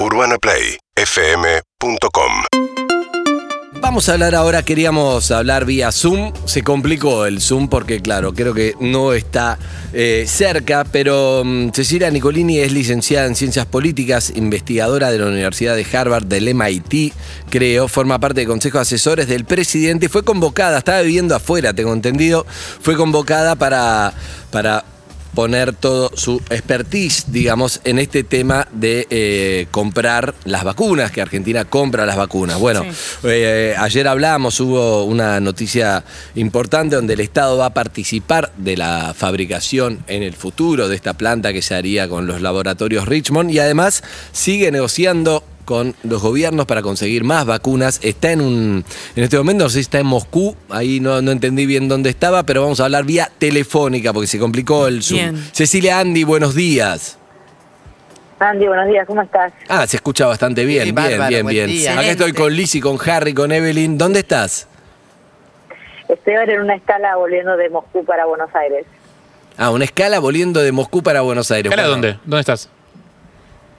UrbanaPlayFM.com Vamos a hablar ahora, queríamos hablar vía Zoom. Se complicó el Zoom porque, claro, creo que no está eh, cerca, pero mm, Cecilia Nicolini es licenciada en Ciencias Políticas, investigadora de la Universidad de Harvard, del MIT, creo, forma parte del Consejo de Asesores del presidente. Fue convocada, estaba viviendo afuera, tengo entendido, fue convocada para, para poner todo su expertise, digamos, en este tema de eh, comprar las vacunas, que Argentina compra las vacunas. Bueno, eh, ayer hablamos, hubo una noticia importante donde el Estado va a participar de la fabricación en el futuro de esta planta que se haría con los laboratorios Richmond y además sigue negociando con los gobiernos para conseguir más vacunas. Está en un. En este momento, no sé si está en Moscú, ahí no, no entendí bien dónde estaba, pero vamos a hablar vía telefónica porque se complicó el Zoom. Bien. Cecilia Andy, buenos días. Andy, buenos días, ¿cómo estás? Ah, se escucha bastante bien, Sí, bien, bárbaro, bien, bien. día. Acá estoy con Lizzy, con Harry, con Evelyn. ¿Dónde estás? Estoy ahora en una escala volviendo de Moscú para Buenos Aires, Ah, una escala volviendo de Moscú para Buenos Aires. ¿Escala Bueno, dónde? ¿Dónde estás?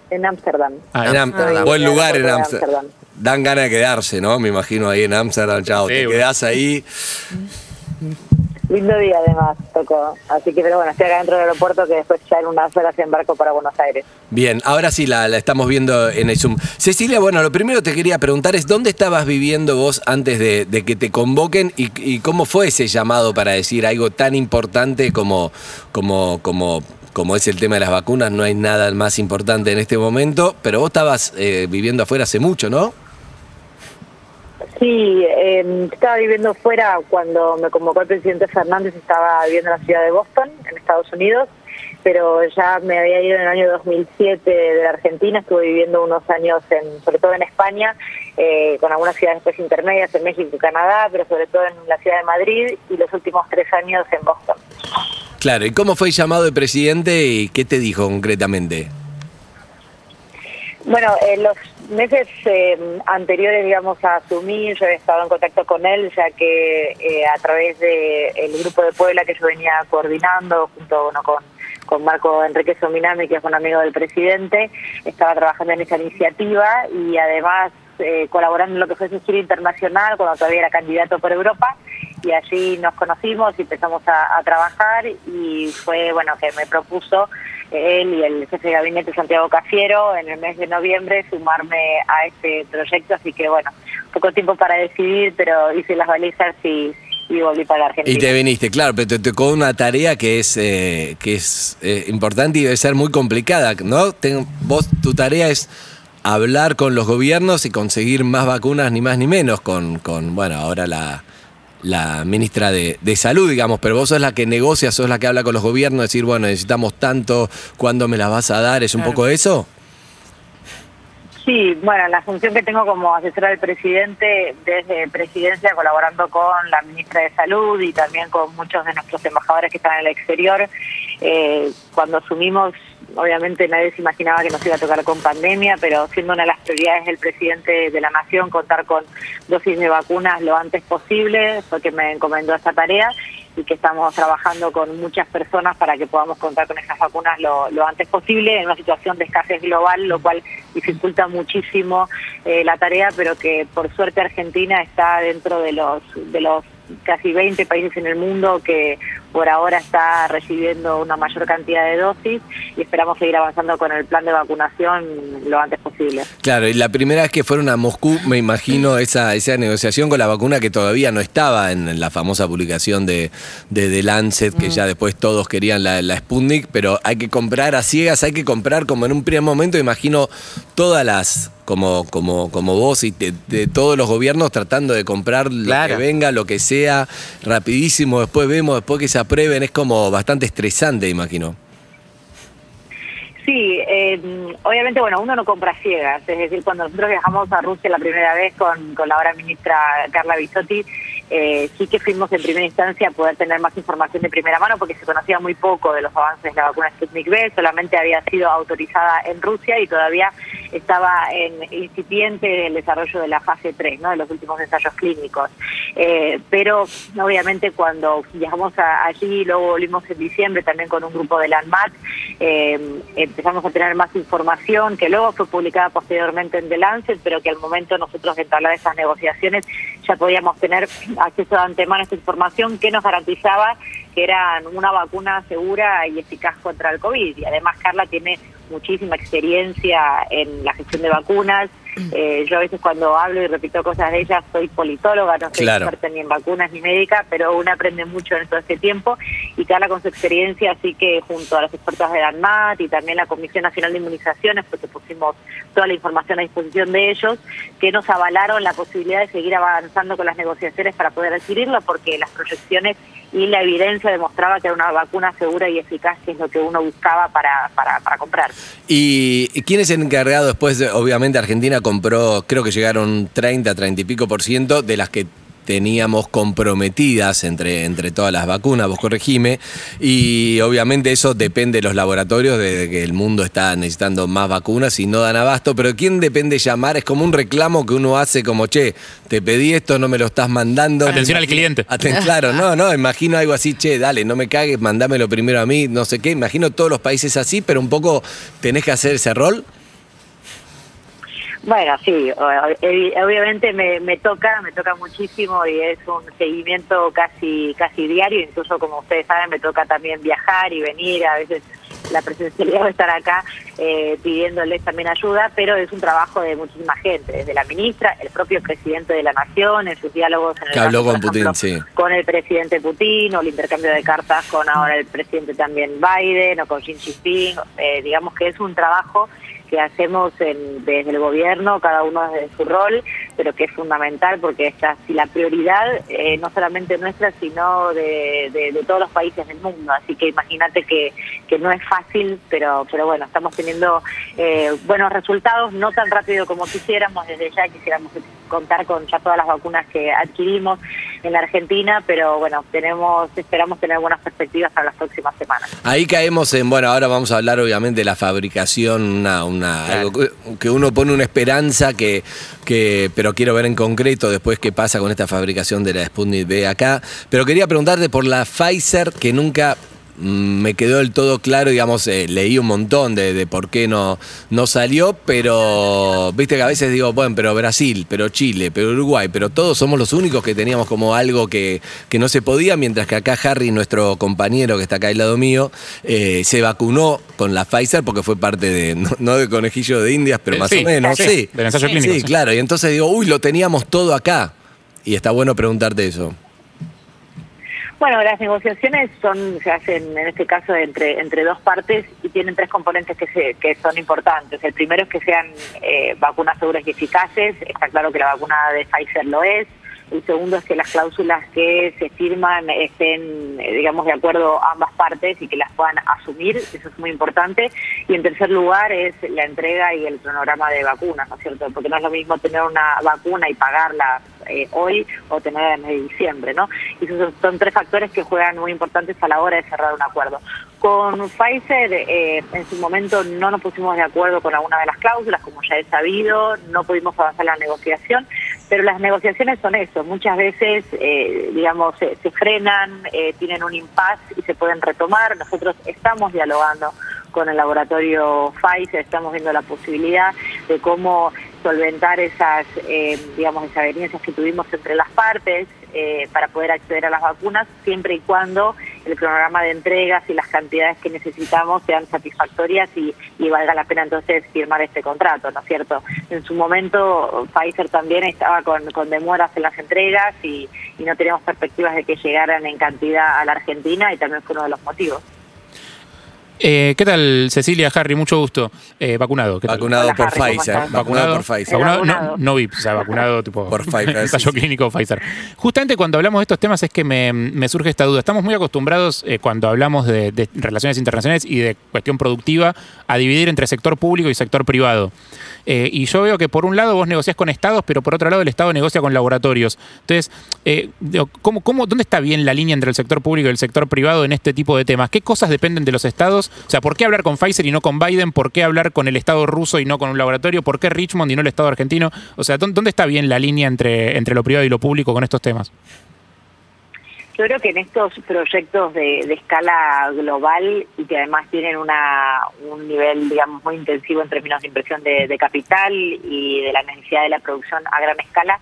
En Ámsterdam. Ah, En en Am- Ámsterdam. buen lugar en Ámsterdam. Ámsterdam. Dan ganas de quedarse, ¿no? Me imagino ahí en Ámsterdam, chao. Sí, te bueno. quedás ahí. Lindo día además, tocó. Así que, pero bueno, estoy acá dentro del aeropuerto que después ya en unas horas embarco para Buenos Aires. Bien, ahora sí la, la estamos viendo en el Zoom. Cecilia, bueno, lo primero que te quería preguntar es dónde estabas viviendo vos antes de, de que te convoquen y, y cómo fue ese llamado para decir algo tan importante como, como, como, como es el tema de las vacunas. No hay nada más importante en este momento, pero vos estabas eh, viviendo afuera hace mucho, ¿no? Sí, eh, estaba viviendo fuera cuando me convocó el presidente Fernández, estaba viviendo en la ciudad de Boston, en Estados Unidos, pero ya me había ido en el año 2007 de Argentina, estuve viviendo unos años, en, sobre todo en España, eh, con algunas ciudades pues, intermedias en México y Canadá, pero sobre todo en la ciudad de Madrid y los últimos tres años en Boston. Claro, ¿y cómo fue llamado de presidente y qué te dijo concretamente? Bueno, en los meses eh, anteriores, digamos, a asumir, yo había estado en contacto con él, ya que eh, a través del grupo de Puebla que yo venía coordinando, junto con, con Marco Enrique Sominami, que es un amigo del presidente, estaba trabajando en esa iniciativa y además eh, colaborando en lo que fue su gira internacional cuando todavía era candidato por Europa y allí nos conocimos y empezamos a, a trabajar y fue bueno que me propuso él y el jefe de gabinete Santiago Cafiero en el mes de noviembre sumarme a este proyecto, así que bueno, poco tiempo para decidir, pero hice las balizas y, y volví para la Argentina. Y te viniste, claro, pero te tocó una tarea que es, eh, que es eh, importante y debe ser muy complicada, ¿no? Ten- vos, tu tarea es hablar con los gobiernos y conseguir más vacunas, ni más ni menos, con, con bueno, ahora la, la ministra de, de Salud, digamos, pero vos sos la que negocia, sos la que habla con los gobiernos, decir, bueno, necesitamos tanto, ¿cuándo me las vas a dar? ¿Es un Claro. poco eso? Sí, bueno, la función que tengo como asesora del presidente desde presidencia, colaborando con la ministra de Salud y también con muchos de nuestros embajadores que están en el exterior. Eh, cuando asumimos, obviamente nadie se imaginaba que nos iba a tocar con pandemia, pero siendo una de las prioridades del presidente de la Nación contar con dosis de vacunas lo antes posible, fue que me encomendó esta tarea y que estamos trabajando con muchas personas para que podamos contar con esas vacunas lo, lo antes posible en una situación de escasez global, lo cual dificulta muchísimo eh, la tarea, pero que por suerte Argentina está dentro de los de los casi 20 países en el mundo que por ahora está recibiendo una mayor cantidad de dosis y esperamos seguir avanzando con el plan de vacunación lo antes posible. Claro, y la primera vez que fueron a Moscú, me imagino esa, esa negociación con la vacuna que todavía no estaba en, en la famosa publicación de, de The Lancet, que ya después todos querían la, la Sputnik, pero hay que comprar a ciegas, hay que comprar como en un primer momento, imagino todas las, como, como, como vos y de, de todos los gobiernos tratando de comprar lo Claro. que venga, lo que sea, rapidísimo, después vemos, después que se aprueben, es como bastante estresante, imagino. Sí, eh, obviamente, bueno, uno no compra ciegas. Es decir, cuando nosotros viajamos a Rusia la primera vez con, con la ahora ministra Carla Bisotti, eh, sí que fuimos en primera instancia a poder tener más información de primera mano porque se conocía muy poco de los avances de la vacuna Sputnik V, solamente había sido autorizada en Rusia y todavía estaba en incipiente el desarrollo de la fase 3, ¿no? de los últimos ensayos clínicos. Eh, pero obviamente cuando viajamos allí, luego volvimos en diciembre también con un grupo de la ANMAT, eh, empezamos a tener más información que luego fue publicada posteriormente en The Lancet, pero que al momento nosotros de entablar esas negociaciones ya podíamos tener acceso de antemano a esta información que nos garantizaba que era una vacuna segura y eficaz contra el COVID. Y además Carla tiene muchísima experiencia en la gestión de vacunas. Eh, yo a veces cuando hablo y repito cosas de ella soy politóloga, no soy experta ni en vacunas ni médica, pero uno aprende mucho en todo este tiempo y Carla con su experiencia, así que junto a los expertos de ANMAT y también la Comisión Nacional de Inmunizaciones, porque pusimos toda la información a disposición de ellos, que nos avalaron la posibilidad de seguir avanzando con las negociaciones para poder adquirirlo, porque las proyecciones y la evidencia demostraba que era una vacuna segura y eficaz, que es lo que uno buscaba para, para, para comprar. ¿Y quién es el encargado después? obviamente Argentina compró, creo que llegaron 30, 30 y pico por ciento de las que teníamos comprometidas entre, entre todas las vacunas, vos corregime, y obviamente eso depende de los laboratorios, de que el mundo está necesitando más vacunas y no dan abasto, pero ¿quién depende llamar? Es como un reclamo que uno hace como, che, te pedí esto, no me lo estás mandando. Atención al cliente. claro, no, no, imagino algo así, che, dale, no me cagues, mandámelo primero a mí, no sé qué, imagino todos los países así, pero un poco tenés que hacer ese rol. Bueno, sí, obviamente me, me toca, me toca muchísimo y es un seguimiento casi casi diario, incluso como ustedes saben me toca también viajar y venir, a veces la presencialidad de estar acá eh, pidiéndoles también ayuda, pero es un trabajo de muchísima gente, desde la ministra, el propio presidente de la nación, en sus diálogos en el con, Putin, sí. con el presidente Putin, o el intercambio de cartas con ahora el presidente también Biden, o con Xi Jinping, eh, digamos que es un trabajo que hacemos desde el gobierno, cada uno desde su rol, pero que es fundamental porque si la prioridad eh, no solamente nuestra, sino de, de, todos los países del mundo. Así que imagínate que, que no es fácil, pero, pero bueno, estamos teniendo eh, buenos resultados, no tan rápido como quisiéramos, desde ya quisiéramos contar con ya todas las vacunas que adquirimos en la Argentina, pero bueno, tenemos esperamos tener buenas perspectivas para las próximas semanas. Ahí caemos en, bueno, ahora vamos a hablar obviamente de la fabricación, una, una algo que uno pone una esperanza que, que, pero quiero ver en concreto después qué pasa con esta fabricación de la Sputnik B acá. Pero quería preguntarte por la Pfizer que nunca me quedó del todo claro, digamos, eh, leí un montón de, por qué no, no salió, pero viste que a veces digo, bueno, pero Brasil, pero Chile, pero Uruguay, pero todos somos los únicos que teníamos como algo que, que no se podía, mientras que acá Harry, nuestro compañero que está acá al lado mío, eh, se vacunó con la Pfizer porque fue parte de, no, de conejillo de indias, pero eh, más o menos, sí. sí. Sí, claro, y entonces digo, uy, lo teníamos todo acá. Y está bueno preguntarte eso. Bueno, las negociaciones son se hacen en este caso entre entre dos partes y tienen tres componentes que se, que son importantes. El primero es que sean eh, vacunas seguras y eficaces. Está claro que la vacuna de Pfizer lo es. El segundo es que las cláusulas que se firman estén, eh, digamos, de acuerdo ambas partes y que las puedan asumir, eso es muy importante. Y en tercer lugar es la entrega y el cronograma de vacunas, ¿no es cierto? Porque no es lo mismo tener una vacuna y pagarla eh, hoy o tenerla en de diciembre, ¿no? Y esos son, tres factores que juegan muy importantes a la hora de cerrar un acuerdo. Con Pfizer, eh, en su momento no nos pusimos de acuerdo con alguna de las cláusulas, como ya he sabido, no pudimos avanzar la negociación pero las negociaciones son eso, muchas veces, eh, digamos, se, frenan, eh, tienen un impas y se pueden retomar. Nosotros estamos dialogando con el laboratorio Pfizer, estamos viendo la posibilidad de cómo solventar esas, eh, digamos, esas evidencias que tuvimos entre las partes eh, para poder acceder a las vacunas, siempre y cuando el cronograma de entregas y las cantidades que necesitamos sean satisfactorias y, valga la pena entonces firmar este contrato, ¿no es cierto? En su momento Pfizer también estaba con, demoras en las entregas y, y no teníamos perspectivas de que llegaran en cantidad a la Argentina y también fue uno de los motivos. Eh, ¿Qué tal, Cecilia, Harry? Mucho gusto. Eh, vacunado. ¿qué tal? Vacunado Hola, por Harry, ¿cómo Pfizer. Vacunado por Pfizer. Vacunado, no, Vacunado. no VIP, o sea, vacunado tipo Por Pfizer, ensayo sí, sí. clínico Pfizer. Justamente cuando hablamos de estos temas es que me, me surge esta duda. Estamos muy acostumbrados eh, cuando hablamos de, de relaciones internacionales y de cuestión productiva a dividir entre sector público y sector privado. Eh, y yo veo que por un lado vos negociás con estados, pero por otro lado el estado negocia con laboratorios. Entonces, eh, digo, ¿cómo, cómo, ¿dónde está bien la línea entre el sector público y el sector privado en este tipo de temas? ¿Qué cosas dependen de los estados? O sea, ¿por qué hablar con Pfizer y no con Biden? ¿Por qué hablar con el estado ruso y no con un laboratorio? ¿Por qué Richmond y no el estado argentino? O sea, ¿dó- ¿dónde está bien la línea entre, entre lo privado y lo público con estos temas? Yo creo que en estos proyectos de, de escala global y que además tienen una, un nivel, digamos, muy intensivo en términos de inversión de, de capital y de la necesidad de la producción a gran escala,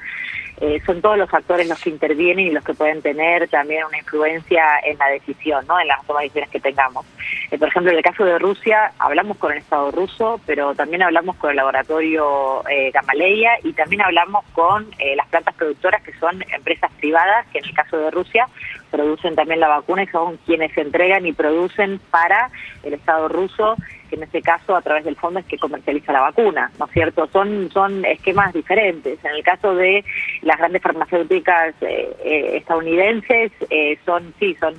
eh, son todos los actores los que intervienen y los que pueden tener también una influencia en la decisión, ¿no? en las tomas de decisiones que tengamos. Eh, por ejemplo, en el caso de Rusia, hablamos con el Estado ruso, pero también hablamos con el laboratorio eh, Gamaleya y también hablamos con eh, las plantas productoras que son empresas privadas, que en el caso de Rusia producen también la vacuna y son quienes entregan y producen para el Estado ruso, en este caso a través del fondo es que comercializa la vacuna, ¿no es cierto? Son, son esquemas diferentes. En el caso de las grandes farmacéuticas eh, eh, estadounidenses, eh, son, sí, son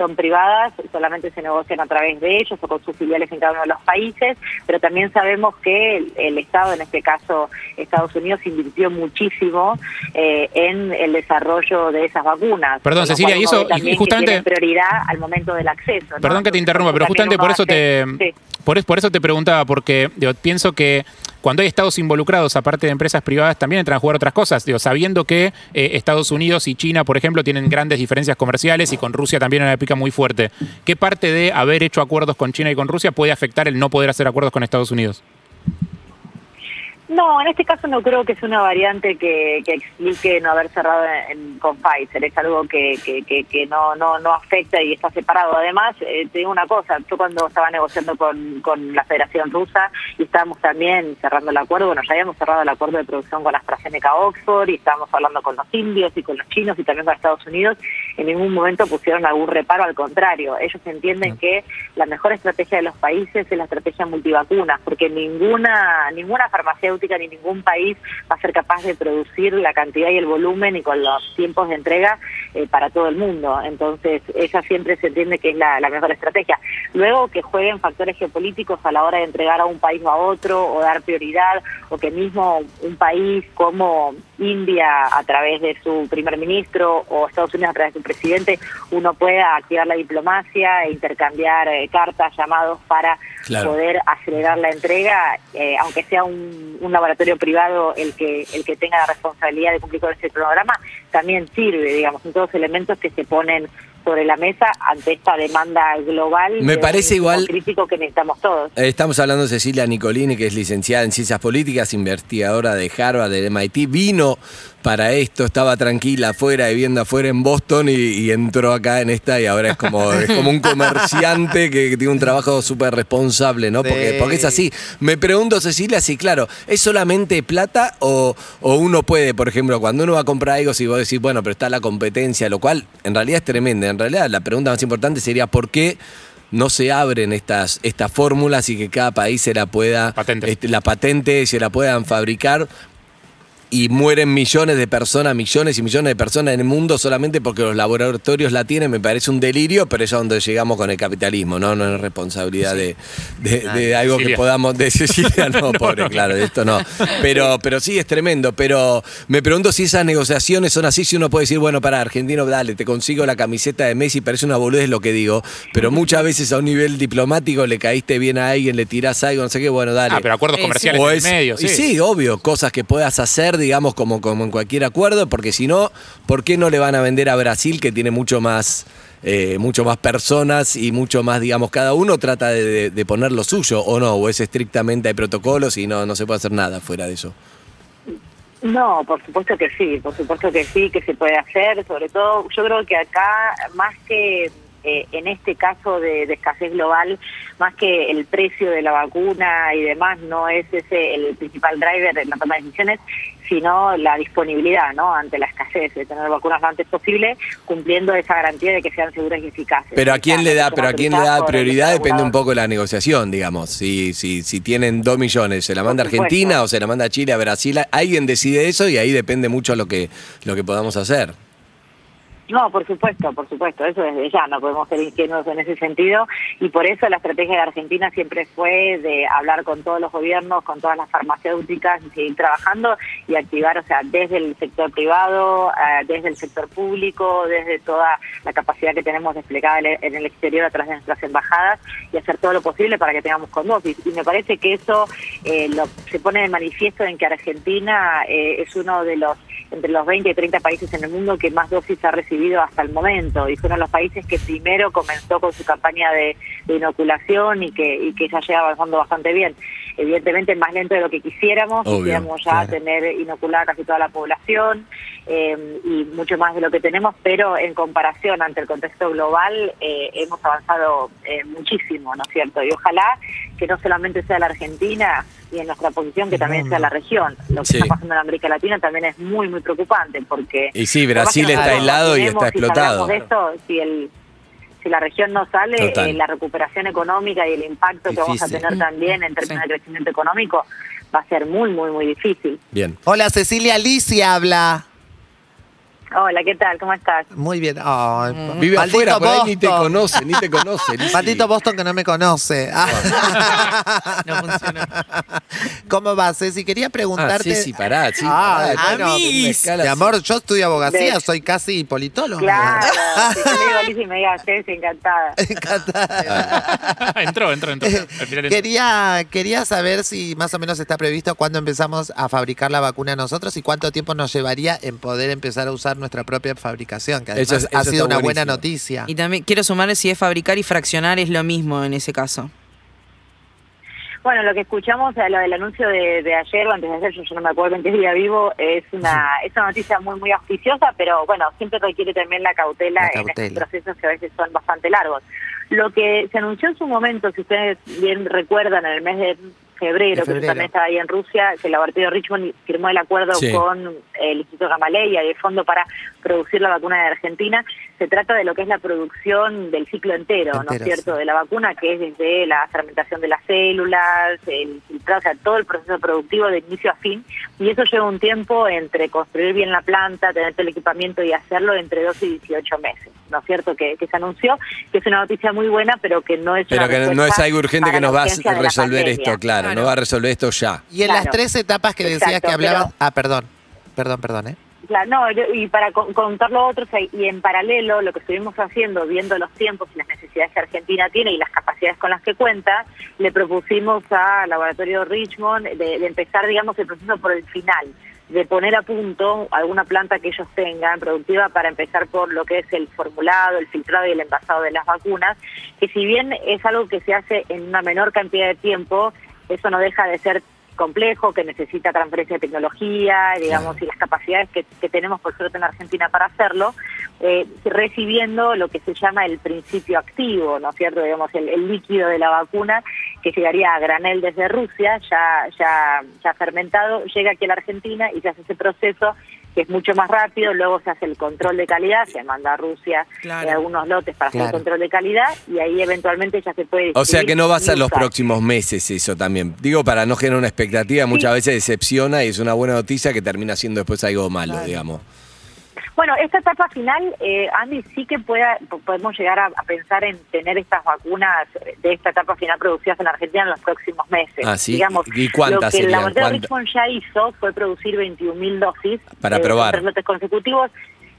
son privadas, solamente se negocian a través de ellos o con sus filiales en cada uno de los países, pero también sabemos que el, el Estado, en este caso Estados Unidos, invirtió muchísimo eh, en el desarrollo de esas vacunas. Perdón, Cecilia, y eso- y justamente- prioridad al momento del acceso. ¿no? Perdón que te interrumpa, pero justamente por eso te, sí. por, por eso te preguntaba, porque pienso que cuando hay estados involucrados, aparte de empresas privadas, también entran a jugar otras cosas. Digo, sabiendo que eh, Estados Unidos y China, por ejemplo, tienen grandes diferencias comerciales y con Rusia también una pica muy fuerte. ¿Qué parte de haber hecho acuerdos con China y con Rusia puede afectar el no poder hacer acuerdos con Estados Unidos? No, en este caso no creo que sea una variante que, que explique no haber cerrado en- con Pfizer. Es algo que, no afecta y está separado. Además, eh, te digo una cosa, yo cuando estaba negociando con, con la Federación Rusa y estábamos también cerrando el acuerdo, bueno, ya habíamos cerrado el acuerdo de producción con AstraZeneca Oxford y estábamos hablando con los indios y con los chinos y también con Estados Unidos, en ningún momento pusieron algún reparo, al contrario. Ellos entienden que la mejor estrategia de los países es la estrategia multivacunas, porque ninguna, ninguna farmacéutica ni ningún país va a ser capaz de producir la cantidad y el volumen y con los tiempos de entrega eh, para todo el mundo. Entonces, esa siempre se entiende que es la, la mejor estrategia. Luego que jueguen factores geopolíticos a la hora de entregar a un país o a otro o dar prioridad, o que mismo un país como India a través de su primer ministro o Estados Unidos a través de su presidente, uno pueda activar la diplomacia e intercambiar eh, cartas, llamados para Claro. poder acelerar la entrega, eh, aunque sea un, un laboratorio privado el que el que tenga la responsabilidad de cumplir con ese programa, también sirve, digamos, son todos elementos que se ponen sobre la mesa ante esta demanda global. Me parece igual- crítico que necesitamos todos. Estamos hablando de Cecilia Nicolini, que es licenciada en Ciencias Políticas, investigadora de Harvard, del MIT. Vino para esto, estaba tranquila afuera, viviendo afuera en Boston y, y entró acá en esta y ahora es como, es como un comerciante que, que tiene un trabajo súper responsable, ¿no? Porque, porque es así. Me pregunto, Cecilia, si claro, ¿es solamente plata o, o uno puede, por ejemplo, cuando uno va a comprar algo, si vos decís, bueno, pero está la competencia, lo cual en realidad es tremenda. En realidad la pregunta más importante sería, ¿por qué? no se abren estas, estas fórmulas y que cada país se la pueda, Patente. este, la patente, se la puedan fabricar y mueren millones de personas, millones y millones de personas en el mundo solamente porque los laboratorios la tienen, me parece un delirio, pero es a donde llegamos con el capitalismo, ¿no? No es responsabilidad de, de- de algo que podamos de Cecilia, no, pobre, claro, de esto no. Pero, pero sí es tremendo, pero me pregunto si esas negociaciones son así, si uno puede decir, bueno, para argentino, dale, te consigo la camiseta de Messi, parece una boludez lo que digo, pero muchas veces a un nivel diplomático le caíste bien a alguien, le tirás algo, no sé qué, bueno, dale. Ah, pero acuerdos Eh, comerciales en medio, y sí, obvio, cosas que puedas hacer, digamos, como, como en cualquier acuerdo, porque si no, ¿por qué no le van a vender a Brasil que tiene mucho más, eh, mucho más personas y mucho más, digamos, cada uno trata de, de- poner lo suyo o no, o es estrictamente hay protocolos y no, no se puede hacer nada fuera de eso? No, por supuesto que sí, por supuesto que sí, que se puede hacer, sobre todo yo creo que acá más que eh, en este caso de, de, escasez global, más que el precio de la vacuna y demás, no es ese el principal driver en la toma de decisiones, sino la disponibilidad, ¿no? Ante la escasez de tener vacunas lo antes posible, cumpliendo esa garantía de que sean seguras y eficaces. Pero a quién le da, pero a quién le da prioridad depende un poco de la negociación, digamos. Si, si, si tienen dos millones, se la manda a Argentina o se la manda a Chile, a Brasil, alguien decide eso y ahí depende mucho lo que, lo que podamos hacer. No, por supuesto, por supuesto, eso desde ya, no podemos ser ingenuos en ese sentido y por eso la estrategia de Argentina siempre fue de hablar con todos los gobiernos, con todas las farmacéuticas y seguir trabajando y activar, o sea, desde el sector privado, eh, desde el sector público, desde toda la capacidad que tenemos desplegada en el exterior a través de nuestras embajadas y hacer todo lo posible para que tengamos con dosis. Y me parece que eso eh, lo, se pone de manifiesto en que Argentina eh, es uno de los entre los 20 y 30 países en el mundo que más dosis ha recibido hasta el momento y fueron los países que primero comenzó con su campaña de, inoculación y que, y que ya llega avanzando bastante bien. Evidentemente más lento de lo que quisiéramos, quisiéramos ya tener inoculada casi toda la población eh, y mucho más de lo que tenemos, pero en comparación ante el contexto global eh, hemos avanzado eh, muchísimo, ¿no es cierto? Y ojalá que no solamente sea la Argentina y en nuestra posición que también sea la región. Lo que está pasando en América Latina también es muy, muy preocupante porque... Y sí, Brasil está aislado y está explotado. Si de esto, si, el, si la región no sale, eh, la recuperación económica y el impacto que vamos a tener también en términos de crecimiento económico va a ser muy, muy, muy difícil. Bien. Hola, Cecilia Alicia habla. Hola, ¿qué tal? ¿Cómo estás? Muy bien. Oh, Vive afuera, por ahí ni te conoce, ni te conoce. Maldito Boston que no me conoce. no funciona. ¿Cómo vas, Ceci? Quería preguntarte... Ah, sí, sí, pará, sí, ah, pará. mi amor, yo estudio abogacía, soy casi politólogo. Claro, si yo le digo me diga Ceci, encantada. Encantada. entró, entró, entró. Quería, quería saber si más o menos está previsto cuándo empezamos a fabricar la vacuna nosotros y cuánto tiempo nos llevaría en poder empezar a usar nuestra propia fabricación, que además ha sido una buena noticia. Y también quiero sumarle si es fabricar y fraccionar es lo mismo en ese caso. Bueno, lo que escuchamos, lo del anuncio de, ayer o antes de ayer, yo, no me acuerdo en qué día vivo, es una, es una noticia muy, muy auspiciosa, pero bueno, siempre requiere también la cautela, en estos procesos que a veces son bastante largos. Lo que se anunció en su momento, si ustedes bien recuerdan, en el mes de febrero, que también estaba ahí en Rusia, que el laboratorio Richmond firmó el acuerdo con el Instituto Gamaleya y el Fondo para producir la vacuna de Argentina. Se trata de lo que es la producción del ciclo entero, ¿no es cierto?, de la vacuna, que es desde la fermentación de las células, el filtrado, o sea, todo el proceso productivo de inicio a fin. Y eso lleva un tiempo entre construir bien la planta, tener el equipamiento y hacerlo entre 12 y 18 meses, ¿no es cierto?, que, se anunció, que es una noticia muy buena, pero que no es Pero que no es algo urgente que nos va a resolver esto, claro no va a resolver esto ya. Y en las tres etapas que decías que hablabas... ah, perdón, perdón, perdón, ¿eh? Claro, no, y para contar lo otro, y en paralelo, lo que estuvimos haciendo, viendo los tiempos y las necesidades que Argentina tiene y las capacidades con las que cuenta, le propusimos al laboratorio Richmond de empezar, digamos, el proceso por el final de poner a punto alguna planta que ellos tengan productiva para empezar por lo que es el formulado, el filtrado y el envasado de las vacunas, que si bien es algo que se hace en una menor cantidad de tiempo, eso no deja de ser complejo, que necesita transferencia de tecnología, digamos, y las capacidades que, tenemos por suerte en Argentina para hacerlo, eh, recibiendo lo que se llama el principio activo, ¿no es cierto? Digamos, el, líquido de la vacuna que llegaría a granel desde Rusia, ya, ya, ya fermentado, llega aquí a la Argentina y se hace ese proceso que es mucho más rápido, luego se hace el control de calidad, se manda a Rusia eh, algunos lotes para hacer el control de calidad y ahí eventualmente ya se puede... O sea que no va a ser los próximos meses eso también. Digo, para no generar una expectativa, muchas veces decepciona y es una buena noticia que termina siendo después algo malo, digamos. Bueno, esta etapa final, eh, Andy, sí que pueda, podemos llegar a, pensar en tener estas vacunas de esta etapa final producidas en Argentina en los próximos meses. Ah, sí. Digamos, ¿Y cuántas Lo que el laboratorio Richmond ya hizo fue producir 21.000 dosis. Para eh, probar. Tres lotes consecutivos.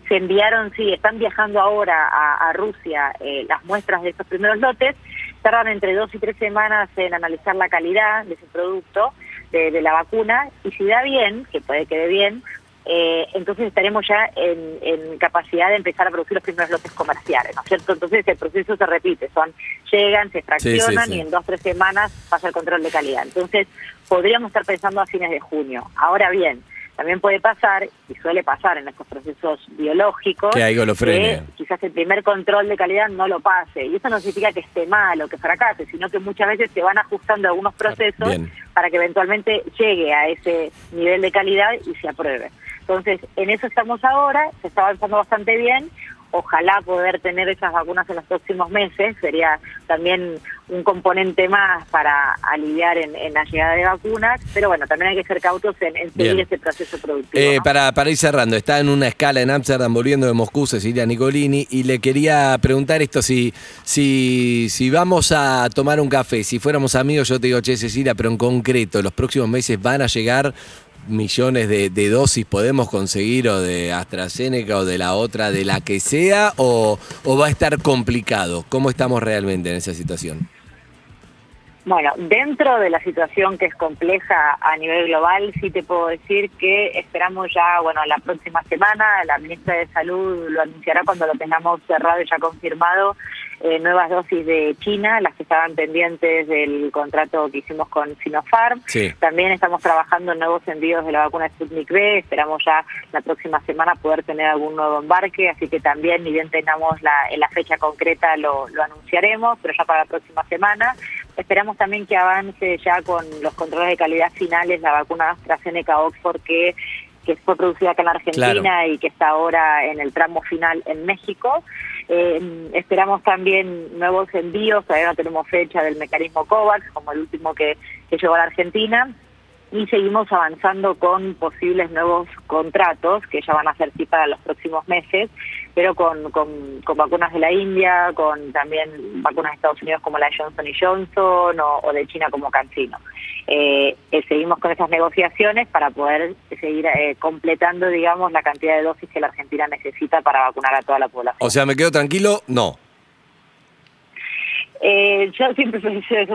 Se enviaron, sí, están viajando ahora a, Rusia eh, las muestras de estos primeros lotes. Tardan entre dos y tres semanas en analizar la calidad de ese producto, de, de la vacuna, y si da bien, que puede que dé bien, eh, entonces estaremos ya en, capacidad de empezar a producir los primeros lotes comerciales, ¿no es cierto? Entonces el proceso se repite, son llegan, se fraccionan y en dos o tres semanas pasa el control de calidad. Entonces podríamos estar pensando a fines de junio. Ahora bien, también puede pasar, y suele pasar en estos procesos biológicos, que, algo lo frene. quizás el primer control de calidad no lo pase. Y eso no significa que esté mal o que fracase, sino que muchas veces se van ajustando algunos procesos para que eventualmente llegue a ese nivel de calidad y se apruebe. Entonces, en eso estamos ahora, se está avanzando bastante bien ojalá poder tener esas vacunas en los próximos meses, sería también un componente más para aliviar en, la llegada de vacunas, pero bueno, también hay que ser cautos en, seguir este proceso productivo. Eh, para, para ir cerrando, está en una escala en Ámsterdam volviendo de Moscú, Cecilia Nicolini, y le quería preguntar esto, si, si, si vamos a tomar un café, si fuéramos amigos, yo te digo, che Cecilia, pero en concreto, los próximos meses van a llegar millones de, dosis podemos conseguir o de AstraZeneca o de la otra, de la que sea, o, o va a estar complicado? ¿Cómo estamos realmente en esa situación? Bueno, dentro de la situación que es compleja a nivel global, sí te puedo decir que esperamos ya, bueno, la próxima semana, la ministra de Salud lo anunciará cuando lo tengamos cerrado y ya confirmado, eh, nuevas dosis de China, las que estaban pendientes del contrato que hicimos con Sinopharm. También estamos trabajando en nuevos envíos de la vacuna Sputnik B, esperamos ya la próxima semana poder tener algún nuevo embarque, así que también, ni bien tengamos la, la fecha concreta, lo, lo anunciaremos, pero ya para la próxima semana. Esperamos también que avance ya con los controles de calidad finales la vacuna AstraZeneca Oxford que que fue producida acá en Argentina y que está ahora en el tramo final en México. Eh, esperamos también nuevos envíos, todavía no tenemos fecha del mecanismo COVAX, como el último que, que llegó a la Argentina y seguimos avanzando con posibles nuevos contratos que ya van a ser sí para los próximos meses, pero con, con, vacunas de la India, con también vacunas de Estados Unidos como la Johnson Johnson o, de China como CanSino. Eh, eh, seguimos con esas negociaciones para poder seguir eh, completando, digamos, la cantidad de dosis que la Argentina necesita para vacunar a toda la población. O sea, ¿me quedo tranquilo? No. Eh, yo siempre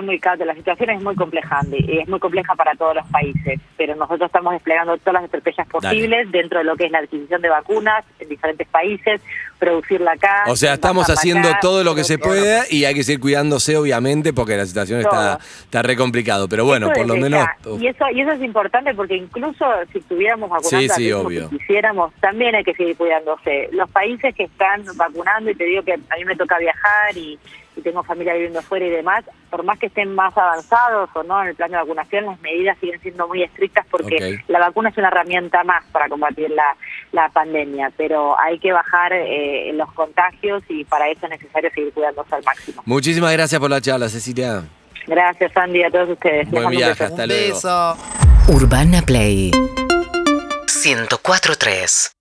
muy claro, la situación es muy compleja y es muy compleja para todos los países, pero nosotros estamos desplegando todas las estrategias posibles dentro de lo que es la adquisición de vacunas en diferentes países, producirla acá. O sea, estamos haciendo todo lo que se puede y hay que seguir cuidándose obviamente porque la situación está, está re complicado, pero bueno, por lo menos... Y eso, y eso es importante porque incluso si estuviéramos vacunando sí, si quisiéramos, también hay que seguir cuidándose. Los países que están vacunando, y te digo que a mí me toca viajar y y tengo familia viviendo afuera y demás, por más que estén más avanzados o no en el plan de vacunación, las medidas siguen siendo muy estrictas porque la vacuna es una herramienta más para combatir la, la pandemia, pero hay que bajar eh, los contagios y para eso es necesario seguir cuidándose al máximo. Muchísimas gracias por la charla, Cecilia. Gracias, Andy, a todos ustedes. Buen viaje, hasta luego. Urbana Play 104.3